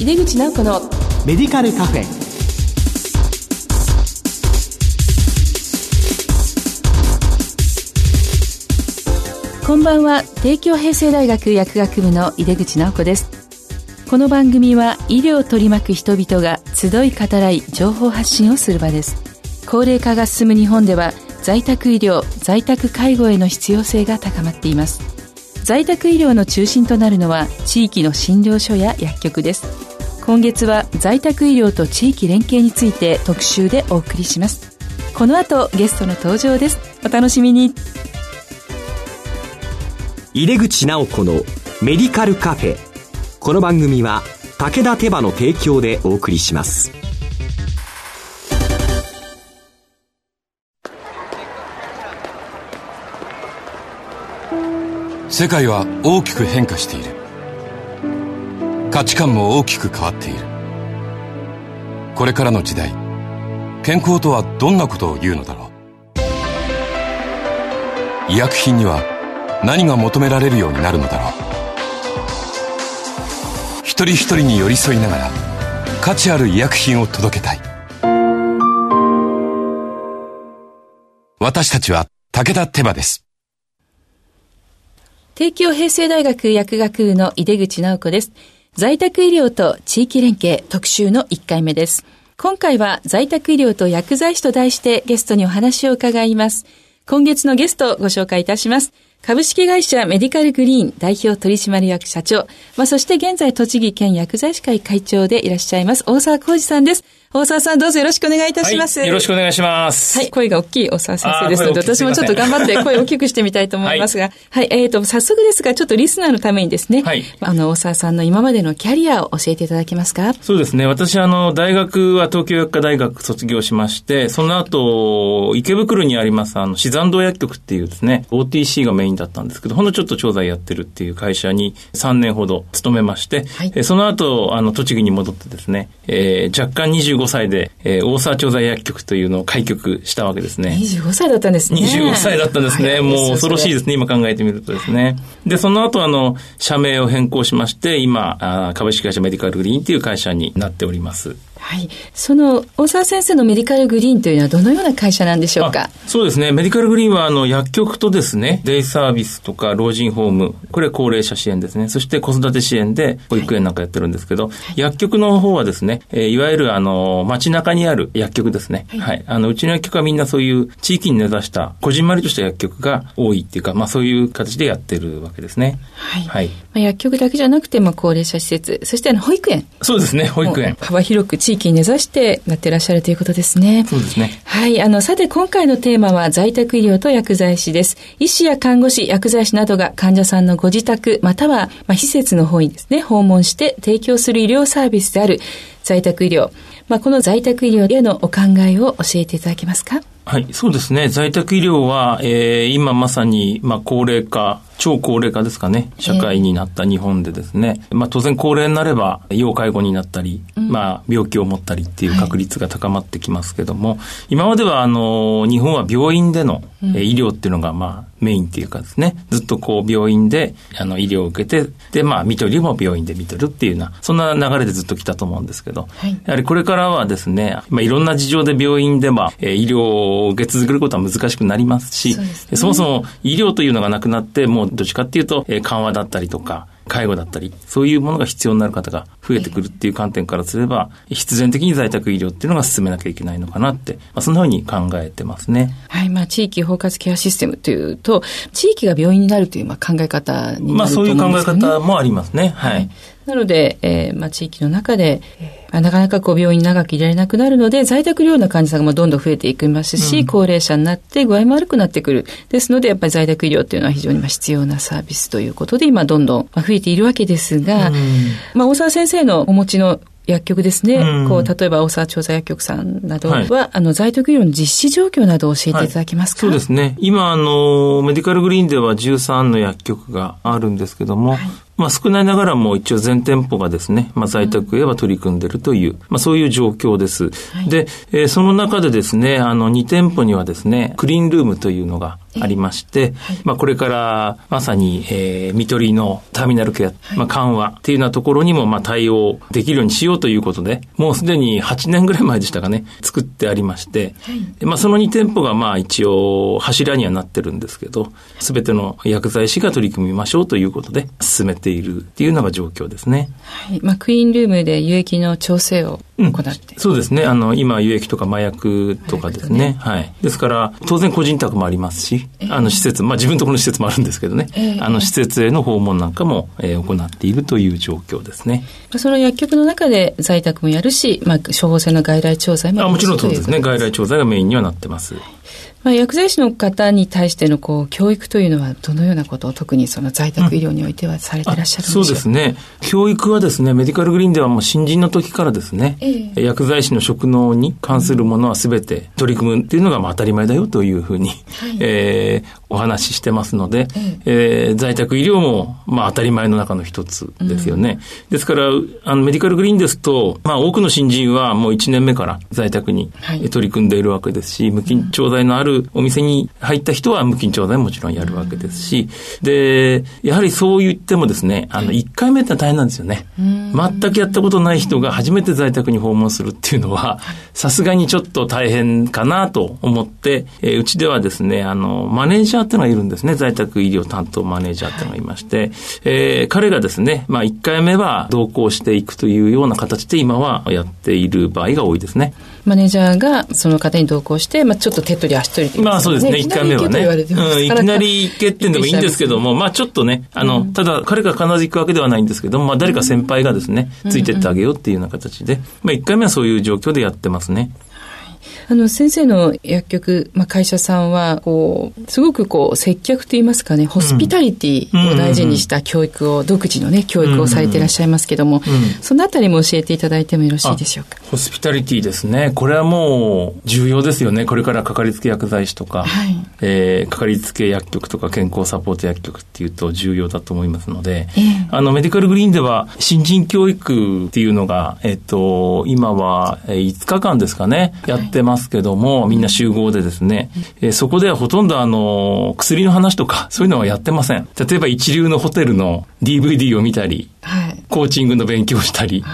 井出口直子のメディカルカフェ。こんばんは。帝京平成大学薬学部の井出口直子です。この番組は医療を取り巻く人々が集い語らい情報発信をする場です。高齢化が進む日本では在宅医療在宅介護への必要性が高まっています。在宅医療の中心となるのは地域の診療所や薬局です今月は在宅医療と地域連携について特集でお送りします。この後ゲストの登場です。お楽しみに。入れ口直子のメディカルカフェ。この番組は武田手羽の提供でお送りします。世界は大きく変化している価値観も大きく変わっている。これからの時代健康とはどんなことを言うのだろう。医薬品には何が求められるようになるのだろう。一人一人に寄り添いながら価値ある医薬品を届けたい。私たちは武田手羽です。帝京平成大学薬学部の井出口直子です。在宅医療と地域連携特集の1回目です。今回は在宅医療と薬剤師と題してゲストにお話を伺います。今月のゲストをご紹介いたします。株式会社メディカルグリーン代表取締役社長、まあ、そして現在栃木県薬剤師会会長でいらっしゃいます大沢浩二さんです。大沢さんどうぞよろしくお願いいたします。はい、よろしくお願いします。はい、声が大きい大沢先生ですので、私もちょっと頑張って声を大きくしてみたいと思いますが、はい、はい、えっ、ー、と、早速ですが、ちょっとリスナーのためにですね、はい、あの、大沢さんの今までのキャリアを教えていただけますか？そうですね。私、あの、大学は東京薬科大学卒業しまして、その後、池袋にあります、あの、死山道薬局っていうですね、OTC がメインだったんですけど、ほんのちょっと調剤やってるっていう会社に3年ほど勤めまして、はい、その後、あの、栃木に戻ってですね、えー、若干25歳で、えーー、大沢調剤薬局というのを開局したわけですね。25歳だったんですね。25歳だったんですね。もう恐ろしいですね、今考えてみるとですね。で、その後、あの、社名を変更しまして、今、あ株式会社メディカルグリーンという会社になっております。はい。その、大沢先生のメディカルグリーンというのはどのような会社なんでしょうか？そうですね。メディカルグリーンは、あの、薬局とですね、デイサービスとか老人ホーム、これ高齢者支援ですね。そして子育て支援で保育園なんかやってるんですけど、はい、薬局の方はですね、えー、いわゆるあの、街中にある薬局ですね。はい、はい。あの、うちの薬局はみんなそういう地域に根ざした、こじんまりとした薬局が多いっていうか、まあそういう形でやってるわけですね。はい。はい。まあ、薬局だけじゃなくて、まあ高齢者施設、そしてあの、保育園。そうですね、保育園。幅広く地域に根ざしてなってらっしゃるということですね。そうですね。はい。あの、さて今回のテーマは在宅医療と薬剤師です。医師や看護師、薬剤師などが患者さんのご自宅、または、まあ、施設の方にですね、訪問して提供する医療サービスである在宅医療。まあ、この在宅医療へのお考えを教えていただけますか？はい、そうですね。在宅医療は、えー、今まさに、まあ、高齢化、超高齢化ですかね、社会になった日本でですね、えー、まあ当然高齢になれば、要介護になったり、うん、まあ病気を持ったりっていう確率が高まってきますけども、はい、今まではあの、日本は病院での、うん、医療っていうのがまあメインっていうかですね、ずっとこう病院であの医療を受けて、でまあ見取りも病院で見取るっていうような、そんな流れでずっと来たと思うんですけど、はい、やはりこれからはですね、まあいろんな事情で病院では、えー、医療を受け続けることは難しくなりますし、そ、ね、そもそも医療というのがなくなって、もうどっちかっていうと、えー、緩和だったりとか、介護だったり、そういうものが必要になる方が増えてくるっていう観点からすれば、必然的に在宅医療っていうのが進めなきゃいけないのかなって、まあ、そんなふうに考えてますね。はい、まあ、地域包括ケアシステムというと、地域が病院になるというまあ考え方になると思うんですね。まあ、そういう考え方もありますね。はい、はいなので、えー、まあ、地域の中で、えー、なかなかこう病院に長くいられなくなるので、在宅療養の患者さんがどんどん増えていきますし、うん、高齢者になって具合も悪くなってくる。ですので、やっぱり在宅医療っていうのは非常に必要なサービスということで、今どんどん増えているわけですが、うん、まあ、大沢先生のお持ちの薬局ですね、うん、こう例えば大沢調査薬局さんなどは、はい、あの在宅医療の実施状況などを教えていただけますか、はい、そうですね。今あのメディカルグリーンでは13の薬局があるんですけども、はい、まあ少ないながらも一応全店舗がですね、まあ在宅へは取り組んでいるという、まあそういう状況です。はい、で、えー、その中でですね、あの2店舗にはですね、クリーンルームというのがありまして、はい、まあこれからまさに、えー、見取りのターミナルケア、まあ緩和っていうようなところにもまあ対応できるようにしようということで、もうすでに8年ぐらい前でしたかね、作ってありまして、はい、まあその2店舗がまあ一応柱にはなってるんですけど、すべての薬剤師が取り組みましょうということで進めているっていうのが状況ですね。はい。まあクリーンルームで有益の調整を行って、うん、そうですね。あの、今有益とか麻薬とかですね。ねはい。ですから、当然個人宅もありますし、えー、あの施設、まあ自分のところの施設もあるんですけどね、えー、あの施設への訪問なんかも、えー、行っているという状況ですね。その薬局の中で在宅もやるし、まあ処方箋の外来調剤もあもちろんそうですね。外来調剤がメインにはなってます。まあ、薬剤師の方に対してのこう教育というのはどのようなことを特にその在宅医療においてはされていらっしゃるんでしょうか、そうですね。教育はですね、メディカルグリーンではもう新人の時からですね、ええ、薬剤師の職能に関するものはすべて取り組むっていうのがまあ当たり前だよというふうに、はい、えー、お話ししてますので、ええ。えー、在宅医療もまあ当たり前の中の一つですよね。うん、ですから、あのメディカルグリーンですと、まあ多くの新人はもう1年目から在宅に取り組んでいるわけですし、無緊張剤のあるお店に入った人は無緊張剤もちろんやるわけですし、で、やはりそう言ってもですね、あの、1回目って大変なんですよね。全くやったことない人が初めて在宅に訪問するっていうのは、さすがにちょっと大変かなと思って、えー、うちではですね、あの、マネージャーっていうのがいるんですね。在宅医療担当マネージャーっていうのがいまして、えー、彼がですね、まあ、1回目は同行していくというような形で今はやっている場合が多いですね。マネージャーがその方に同行して、まあ、ちょっと手取り足取り、ね、まあそうですね、1回目はね。うん、いきなり行けってんでもいいんですけども、まあちょっとね、あの、ただ彼が必ず行くわけではないんですけども、まあ誰か先輩がですね、ついてってあげようっていうような形で、まあ1回目はそういう状況でやってますね。あの、先生の薬局、まあ、会社さんは、こう、すごくこう、接客といいますかね、ホスピタリティを大事にした教育を、独自のね、教育をされていらっしゃいますけども、そのあたりも教えていただいてもよろしいでしょうか？ホスピタリティですね。これはもう、重要ですよね。これからかかりつけ薬剤師とか、はい、えー、かかりつけ薬局とか健康サポート薬局っていうと重要だと思いますので、えー、あの、メディカルグリーンでは、新人教育っていうのが、えっ、と、今は5日間ですかね、やってますけども、みんな集合でですね、えー、そこではほとんどあの、薬の話とか、そういうのはやってません。例えば一流のホテルの DVD を見たり、はい、コーチングの勉強をしたり、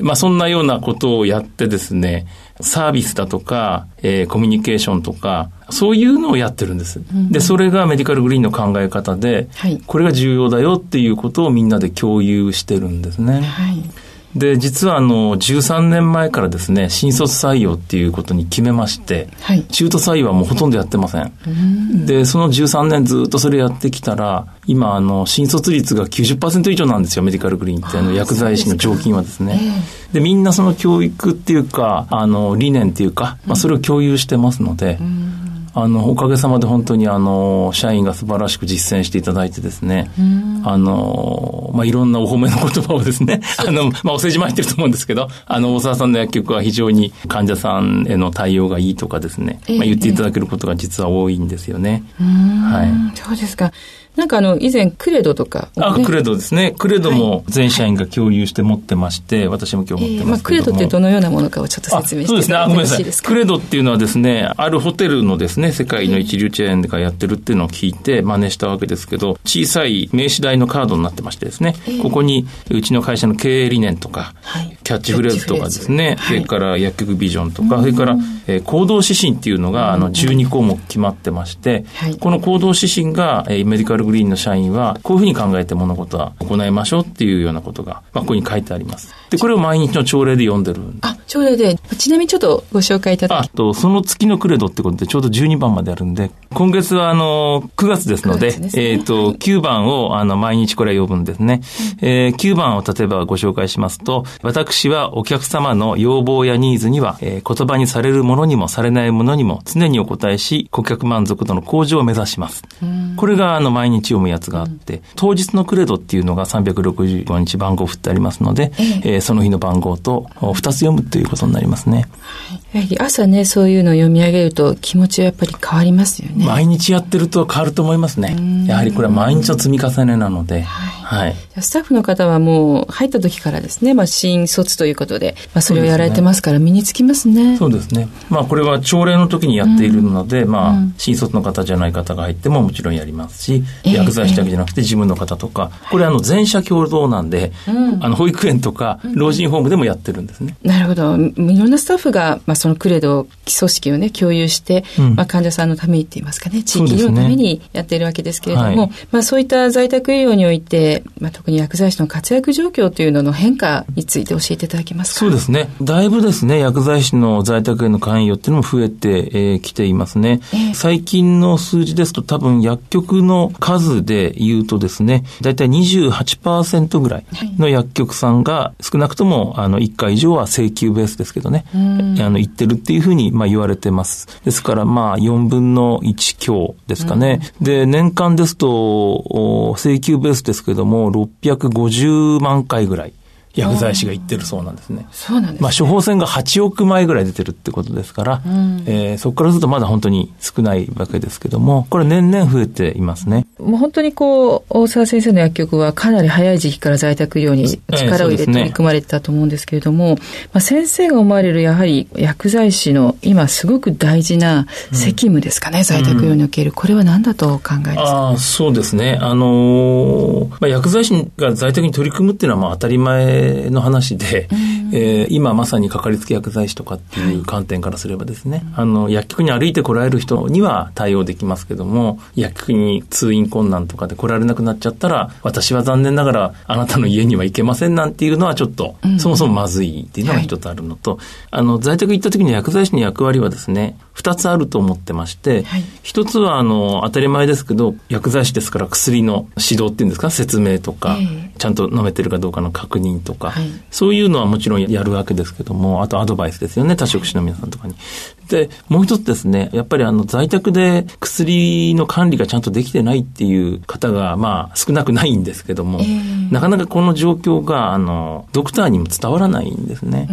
まあそんなようなことをやってですね、サービスだとか、えー、コミュニケーションとか、そういうのをやってるんです。うん、で、それがメディカルグリーンの考え方で、はい、これが重要だよっていうことをみんなで共有してるんですね。はいで、実はあの、13年前からですね、新卒採用っていうことに決めまして、はい、中途採用はもうほとんどやってません。ん。で、その13年ずっとそれやってきたら、今、あの、新卒率が90%以上なんですよ、メディカルグリーンって、あの、薬剤師の常勤はですね。で、みんなその教育っていうか、あの、理念っていうか、まあ、それを共有してますので、あの、おかげさまで本当にあの、社員が素晴らしく実践していただいてですね、あの、まあ、いろんなお褒めの言葉をですね、あの、まあ、お世辞も入ってると思うんですけど、あの、大沢さんの薬局は非常に患者さんへの対応がいいとかですね、まあ、言っていただけることが実は多いんですよね。はい。そうですか。なんかあの、以前、クレドとか、ね、あ、クレドですね。クレドも全社員が共有して持ってまして、はい、私も今日持ってますまあ、クレドってどのようなものかをちょっと説明してそうですね。あ、ごめんなさい。クレドっていうのはですね、あるホテルのですね、世界の一流チェーンがやってるっていうのを聞いて真似したわけですけど、小さい名刺代のカードになってましてですね、えー、ここにうちの会社の経営理念とか、はい、キャッチフレーズとかですね、それから薬局ビジョンとか、それから、えー、行動指針っていうのが、あの、12項目決まってまして、この行動指針が、えー、メディカルグリーンの社員は、こういうふうに考えて物事は行いましょうっていうようなことが、まあ、ここに書いてあります。で、これを毎日の朝礼で読んでる。あ、朝礼で。ちなみにちょっとご紹介いただき。あと、その月のクレドってことでちょうど12番まであるんで、今月はあの、9月ですので、でね、えっ、ー、と、9番をあの、毎日これは呼ぶんですね。うん、えー、9番を例えばご紹介しますと、私はお客様の要望やニーズには、えー、言葉にされるものにもされないものにも常にお答えし、顧客満足度の向上を目指します。これがあの、毎日読むやつがあって、当日のクレドっていうのが365日番号振ってありますので、ええ。ー、その日の番号と2つ読むということになりますね。やはり朝ね、そういうのを読み上げると気持ちはやっぱり変わりますよね。毎日やってると変わると思いますね。やはりこれは毎日の積み重ねなので、はいはい。スタッフの方はもう入った時からですね、まあ、新卒ということで、まあ、それをやられてますから身につきますね。そうですね。まあ、これは朝礼の時にやっているので、うん、まあ、新卒の方じゃない方が入ってももちろんやりますし、えー、薬剤師だけじゃなくて事務の方とか、これあの、全社共同なんで、うん、あの、保育園とか老人ホームでもやってるんですね。なるほど。いろんなスタッフが、まあ、そのクレド、基礎式をね、共有して、うん、まあ、患者さんのためにって言いますかね、地域医療のためにやっているわけですけれども、ねはい、まあ、そういった在宅医療において、まあ、特に薬剤師の活躍状況というのの変化について教えていただけますか？そうですね。だいぶですね、薬剤師の在宅への関与っていうのも増えてき、えー、ていますね、えー、最近の数字ですと多分薬局の数で言うとですね、だいたい28%ぐらいの薬局さんが少なくともあの1回以上は請求ベースですけどね、あの言ってるっていうふうにまあ言われてます。ですからまあ4分の1強ですかね。で、年間ですと請求ベースですけども650万回ぐらい。薬剤師が言ってるそうなんですね。そうなんです、ね、まあ処方箋が8億枚ぐらい出てるってことですから、うん、えー、そこからするとまだ本当に少ないわけですけども、これ年々増えていますね。もう本当にこう、大沢先生の薬局はかなり早い時期から在宅医療に力を入れて取り組まれてたと思うんですけれども、えーね、まあ、先生が思われるやはり薬剤師の今すごく大事な責務ですかね、うん、在宅医療における。これは何だとお考えですか、あそうですね。あのー、まあ、薬剤師が在宅に取り組むっていうのはまあ当たり前の話で、えー、今まさにかかりつけ薬剤師とかっていう観点からすればですね、はい、あの、薬局に歩いて来られる人には対応できますけども、薬局に通院困難とかで来られなくなっちゃったら、私は残念ながらあなたの家には行けませんなんていうのはちょっと、うん、そもそもまずいっていうのが一つあるのと、はい、あの、在宅行った時に薬剤師の役割はですね、二つあると思ってまして、一、はい、つはあの、当たり前ですけど、薬剤師ですから薬の指導っていうんですか、説明とか、えー、ちゃんと飲めてるかどうかの確認とか、はい、そういうのはもちろんやるわけですけども、あとアドバイスですよね、多職種の皆さんとかに。で、もう一つですね、やっぱりあの在宅で薬の管理がちゃんとできてないっていう方が、まあ少なくないんですけども、えー、なかなかこの状況が、あの、ドクターにも伝わらないんですね。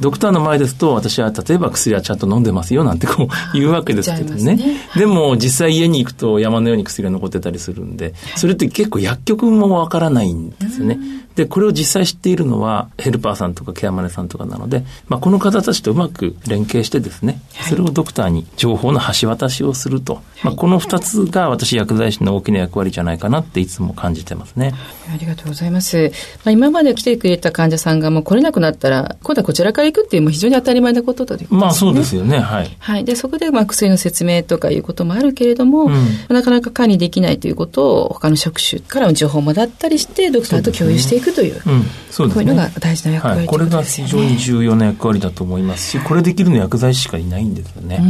ドクターの前ですと、私は例えば薬はちゃんと飲んでますよなんてこう言うわけですけどね。ねでも実際家に行くと山のように薬が残ってたりするんで、それって結構薬局もわからないんですよね。で、これを実際知っているのはヘルパーさんとかケアマネさんとかなので、まあ、この方たちとうまく連携してですね、それをドクターに情報の橋渡しをすると。まあ、この二つが私薬剤師の大きな役割じゃないかなっていつも感じてますね。ありがとうございます。まあ、今まで来てくれた患者さんがもう来れなくなったら、今度はこちらから行くっていうも非常に当たり前なことだとね。まあそうですよね。はい。はい。で、そこでまあ薬の説明とかいうこともあるけれども、うん、なかなか管理できないということを他の職種からの情報もだったりして、ドクターと共有していくという。ううんそうですね。こういうのが大事な役割、ね、はい、これが非常に重要な役割だと思いますし、これできるの薬剤師しかいないんですよね。や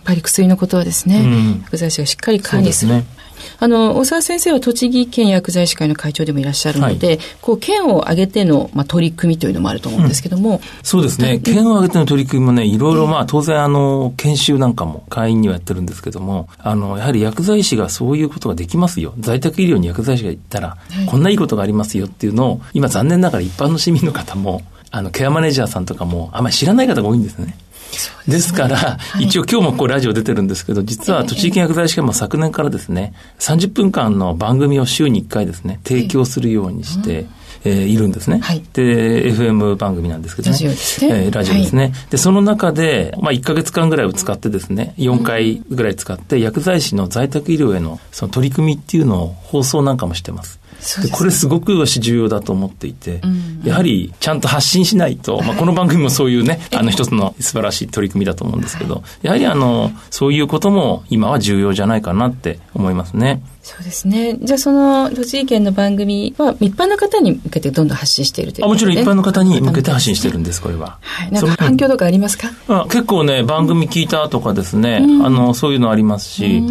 っぱり薬のことはですね、薬剤師がしっかり管理する。ね、あの、大沢先生は栃木県薬剤師会の会長でもいらっしゃるので、はい、こう、県を挙げての、まあ、取り組みというのもあると思うんですけども。うん、そうですね。県を挙げての取り組みもね、いろいろ、まあ、当然、あの、研修なんかも会員にはやってるんですけども、あの、やはり薬剤師がそういうことができますよ。在宅医療に薬剤師が行ったら、はい、こんないいことがありますよっていうのを、今残念ながら一般の市民の方も、あの、ケアマネージャーさんとかも、あんまり知らない方が多いんですね。ですから、はい、一応今日もこうラジオ出てるんですけど、実は栃木県薬剤師会も昨年からですね、30分間の番組を週に1回ですね、提供するようにして、えー、いるんですね。はい、で、FM 番組なんですけどね。ラジオですね。えー、ラジオですね。はい、で、その中で、まあ、1か月間ぐらいを使ってですね、4回ぐらい使って、薬剤師の在宅医療へのその取り組みっていうのを放送なんかもしてます。でこれすごく私重要だと思っていて、うん、やはりちゃんと発信しないと、まあ、この番組もそういうね、あの一つの素晴らしい取り組みだと思うんですけど、やはりあの、そういうことも今は重要じゃないかなって思いますね。そうですね。じゃあその栃木県の番組は一般の方に向けてどんどん発信しているという、ね、あもちろん一般の方に向けて発信してるんです、これは。はい。なんか反響とかありますか？あ結構ね、番組聞いたとかですね、うん、あの、そういうのありますし、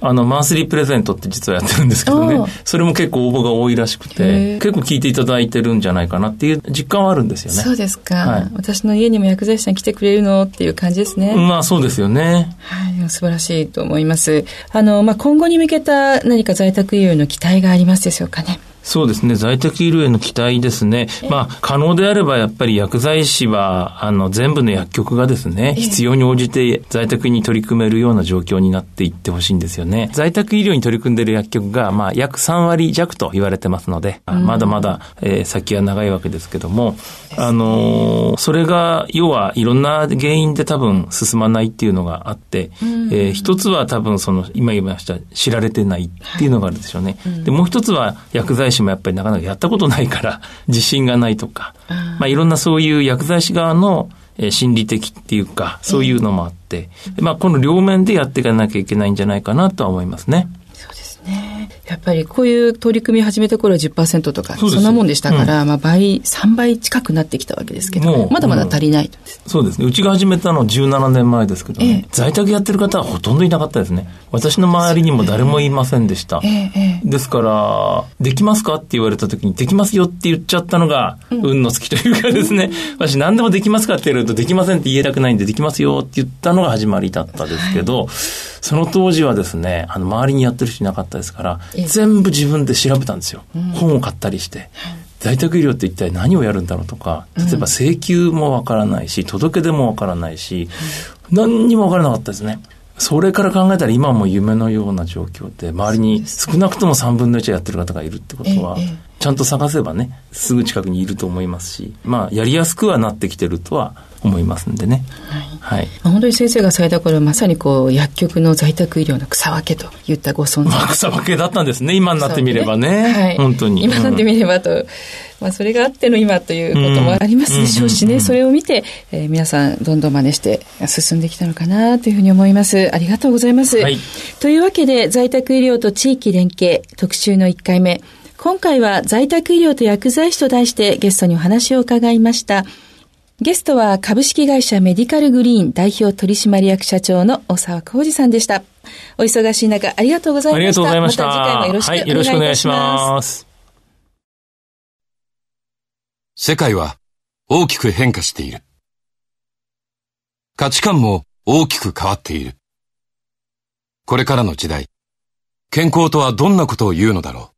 あの、マンスリープレゼントって実はやってるんですけどね、それも結構応募が多いらしくて、結構聞いていただいてるんじゃないかなっていう実感はあるんですよね。そうですか。はい、私の家にも薬剤師さん来てくれるのっていう感じですね。まあそうですよね。はい。素晴らしいと思います。あの、まあ今後に向けた何何か在宅医療の期待がありますでしょうかね。そうですね。在宅医療への期待ですね。まあ、可能であればやっぱり薬剤師は、あの、全部の薬局がですね、必要に応じて在宅に取り組めるような状況になっていってほしいんですよね。在宅医療に取り組んでいる薬局が、まあ、約3割弱と言われてますので、まだまだ、えー、先は長いわけですけども、あのー、それが、要はいろんな原因で多分進まないっていうのがあって、えー、一つは多分その、今言いました、知られてないっていうのがあるでしょうね。で、もう一つは薬剤師師もやっぱりなかなかやったことないから 自信がないとか、まあいろんなそういう薬剤師側の心理的っていうか、そういうのもあって、まあこの両面でやっていかなきゃいけないんじゃないかなとは思いますね。やっぱりこういう取り組み始めた頃は10%とかそんなもんでしたから、うん、まあ倍、3倍近くなってきたわけですけど、まだまだ足りない、そうですね。うちが始めたの17年前ですけど、ね。ええ、在宅やってる方はほとんどいなかったですね。私の周りにも誰もいませんでした。え、ですから、できますかって言われた時に、できますよって言っちゃったのが、運の月というかですね、うん、私何でもできますかって言われると、できませんって言えなくないんで、できますよって言ったのが始まりだったですけど、はい。その当時はですね、あの、周りにやってる人いなかったですから、全部自分で調べたんですよ。うん、本を買ったりして。在宅医療って一体何をやるんだろうとか、例えば請求もわからないし、届け出もわからないし、何にもわからなかったですね。それから考えたら今も夢のような状況で、周りに少なくとも3分の1やってる方がいるってことは、ちゃんと探せばね、すぐ近くにいると思いますし、まあ、やりやすくはなってきてるとは思いますんでね。はい。はい、本当に先生がされた頃、まさにこう、薬局の在宅医療の草分けといったご存知、まあ、草分けだったんですね、今になってみればね。ねはい。本当に。今になってみればと。うんまあ、それがあっての今ということもありますでしょうしね、それを見て、えー、皆さんどんどん真似して進んできたのかなというふうに思います。ありがとうございます。はい、というわけで、在宅医療と地域連携特集の1回目。今回は在宅医療と薬剤師と題してゲストにお話を伺いました。ゲストは株式会社メディカルグリーン代表取締役社長の大沢浩二さんでした。お忙しい中、ありがとうございました。ありがとうございました。また次回もよろしくお願いします。はい、よろしくお願いします。世界は大きく変化している。価値観も大きく変わっている。これからの時代、健康とはどんなことを言うのだろう。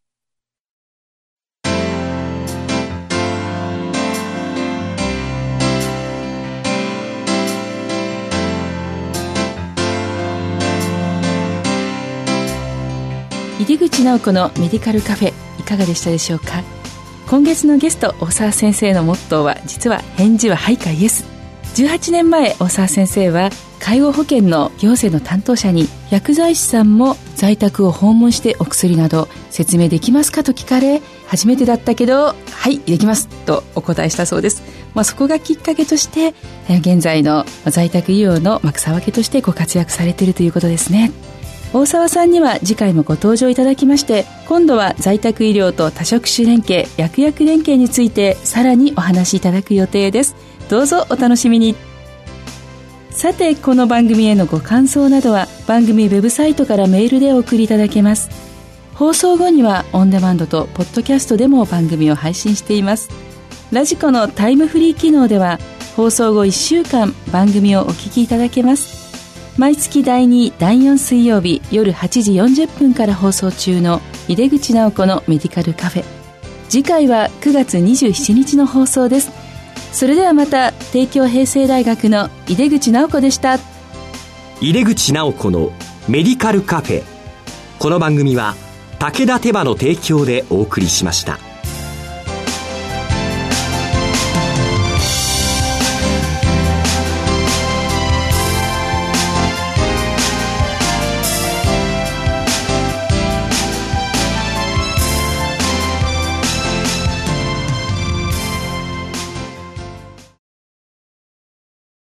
入口直子のメディカルカフェいかがでしたでしょうか？今月のゲスト大沢先生のモットーは実は返事ははいかイエス。18年前大沢先生は介護保険の行政の担当者に薬剤師さんも在宅を訪問してお薬など説明できますかと聞かれ初めてだったけどはいできますとお答えしたそうです、まあ、そこがきっかけとして現在の在宅医療の草分けとしてご活躍されているということですね。大沢さんには次回もご登場いただきまして今度は在宅医療と多職種連携薬薬連携についてさらにお話しいただく予定です。どうぞお楽しみに。さてこの番組へのご感想などは番組ウェブサイトからメールでお送りいただけます。放送後にはオンデマンドとポッドキャストでも番組を配信しています。ラジコのタイムフリー機能では放送後1週間番組をお聞きいただけます。毎月第2第4水曜日夜8時40分から放送中の井出口直子のメディカルカフェ。次回は9月27日の放送です。それではまた帝京平成大学の井出口直子でした。井出口直子のメディカルカフェ。この番組は武田手羽の提供でお送りしました。